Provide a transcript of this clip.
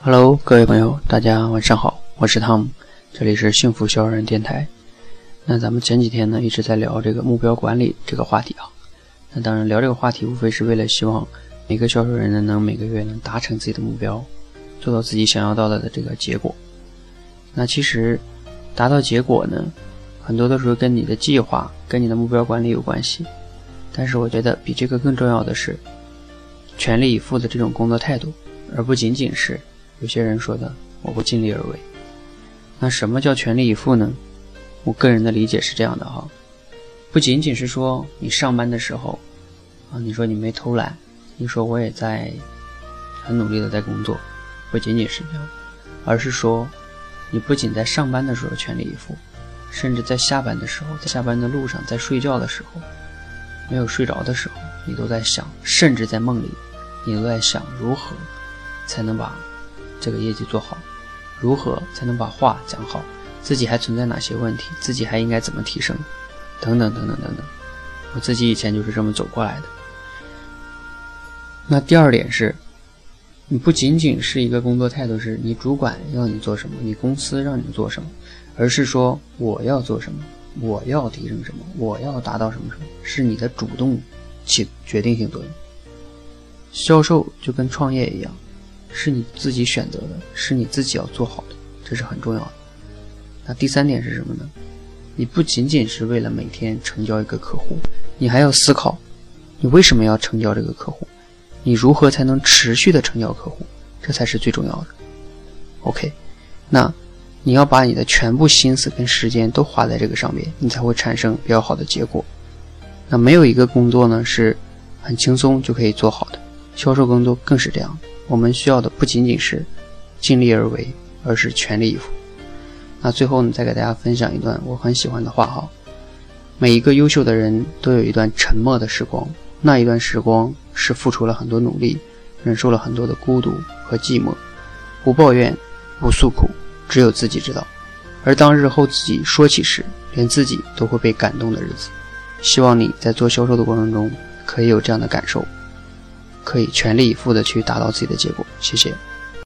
Hello，各位朋友，大家晚上好，我是汤姆，这里是幸福销售人电台。那咱们前几天呢一直在聊这个目标管理这个话题啊。那当然聊这个话题无非是为了希望每个销售人呢能每个月能达成自己的目标，做到自己想要到的这个结果。那其实达到结果呢，很多的时候跟你的计划、跟你的目标管理有关系。但是我觉得比这个更重要的是全力以赴的这种工作态度，而不仅仅是。有些人说的，我会尽力而为。那什么叫全力以赴呢？我个人的理解是这样的哈，不仅仅是说你上班的时候啊，你说你没偷懒，你说我也在很努力的在工作，不仅仅是这样，而是说你不仅在上班的时候全力以赴，甚至在下班的时候，在下班的路上，在睡觉的时候，没有睡着的时候，你都在想，甚至在梦里，你都在想如何才能把。这个业绩做好，如何才能把话讲好？自己还存在哪些问题？自己还应该怎么提升？等等等等等等。我自己以前就是这么走过来的。那第二点是，你不仅仅是一个工作态度，是你主管要你做什么，你公司让你做什么，而是说我要做什么，我要提升什么，我要达到什么什么，是你的主动起决定性作用。销售就跟创业一样。是你自己选择的，是你自己要做好的，这是很重要的。那第三点是什么呢？你不仅仅是为了每天成交一个客户，你还要思考，你为什么要成交这个客户？你如何才能持续的成交客户？这才是最重要的。OK，那你要把你的全部心思跟时间都花在这个上面，你才会产生比较好的结果。那没有一个工作呢是很轻松就可以做好的，销售工作更是这样。我们需要的不仅仅是尽力而为，而是全力以赴。那最后呢，再给大家分享一段我很喜欢的话哈：每一个优秀的人都有一段沉默的时光，那一段时光是付出了很多努力，忍受了很多的孤独和寂寞，不抱怨，不诉苦，只有自己知道。而当日后自己说起时，连自己都会被感动的日子。希望你在做销售的过程中可以有这样的感受。可以全力以赴的去达到自己的结果。谢谢。